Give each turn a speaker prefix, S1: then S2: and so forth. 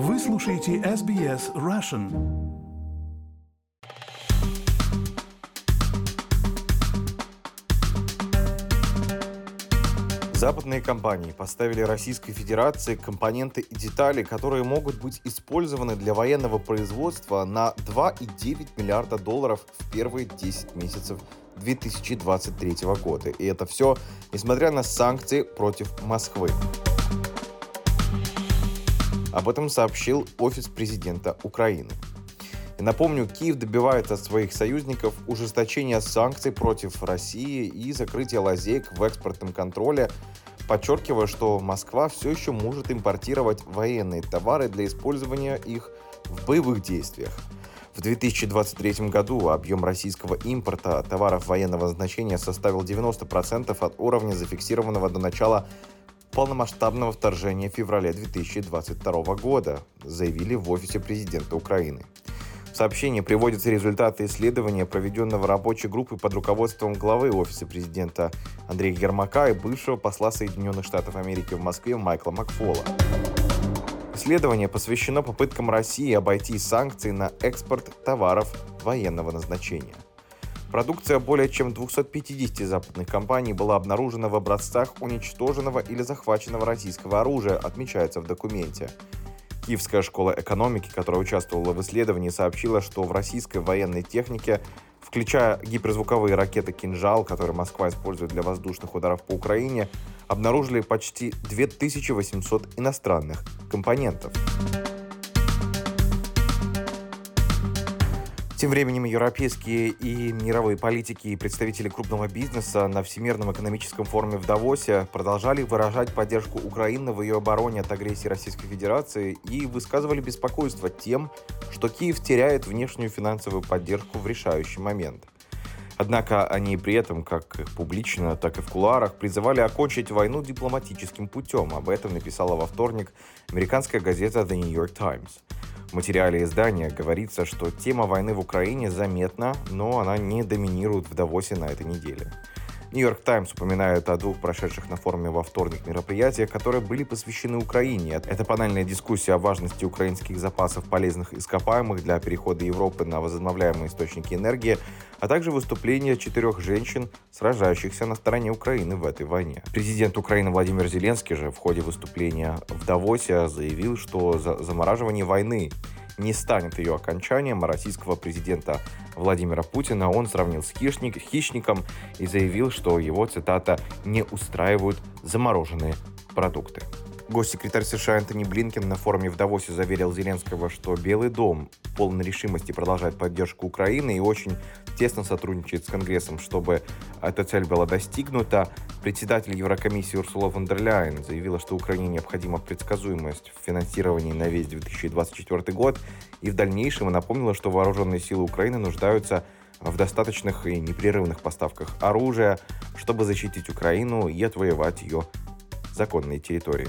S1: Вы слушаете SBS Russian.
S2: Западные компании поставили Российской Федерации компоненты и детали, которые могут быть использованы для военного производства на 2,9 миллиарда долларов в первые 10 месяцев 2023 года. И это все несмотря на санкции против Москвы. Об этом сообщил Офис президента Украины. И напомню, Киев добивает от своих союзников ужесточения санкций против России и закрытия лазеек в экспортном контроле, подчеркивая, что Москва все еще может импортировать военные товары для использования их в боевых действиях. В 2023 году объем российского импорта товаров военного значения составил 90% от уровня, зафиксированного до начала полномасштабного вторжения в феврале 2022 года, заявили в офисе президента Украины. В сообщении приводятся результаты исследования, проведенного рабочей группой под руководством главы Офиса президента Андрея Ермака и бывшего посла Соединенных Штатов Америки в Москве Майкла Макфола. Исследование посвящено попыткам России обойти санкции на экспорт товаров военного назначения. Продукция более чем 250 западных компаний была обнаружена в образцах уничтоженного или захваченного российского оружия, отмечается в документе. Киевская школа экономики, которая участвовала в исследовании, сообщила, что в российской военной технике, включая гиперзвуковые ракеты «Кинжал», которые Москва использует для воздушных ударов по Украине, обнаружили почти 2800 иностранных компонентов. Тем временем европейские и мировые политики и представители крупного бизнеса на Всемирном экономическом форуме в Давосе продолжали выражать поддержку Украины в ее обороне от агрессии Российской Федерации и высказывали беспокойство тем, что Киев теряет внешнюю финансовую поддержку в решающий момент. Однако они при этом, как публично, так и в кулуарах, призывали окончить войну дипломатическим путем. Об этом написала во вторник американская газета The New York Times. В материале издания говорится, что тема войны в Украине заметна, но она не доминирует в Давосе на этой неделе. Нью-Йорк Таймс упоминает о двух прошедших на форуме во вторник мероприятиях, которые были посвящены Украине. Это панельная дискуссия о важности украинских запасов полезных ископаемых для перехода Европы на возобновляемые источники энергии, а также выступление четырех женщин, сражающихся на стороне Украины в этой войне. Президент Украины Владимир Зеленский же в ходе выступления в Давосе заявил, что за замораживание войны не станет ее окончанием, а российского президента Владимира Путина он сравнил с хищник, хищником и заявил, что его, цитата, «не устраивают замороженные продукты». Госсекретарь США Антони Блинкен на форуме в Давосе заверил Зеленского, что Белый дом полон решимости продолжать поддержку Украины и очень тесно сотрудничает с Конгрессом, чтобы эта цель была достигнута. Председатель Еврокомиссии Урсула фон дер Ляйен заявила, что Украине необходима предсказуемость в финансировании на весь 2024 год и в дальнейшем напомнила, что вооруженные силы Украины нуждаются в достаточных и непрерывных поставках оружия, чтобы защитить Украину и отвоевать ее законные территории.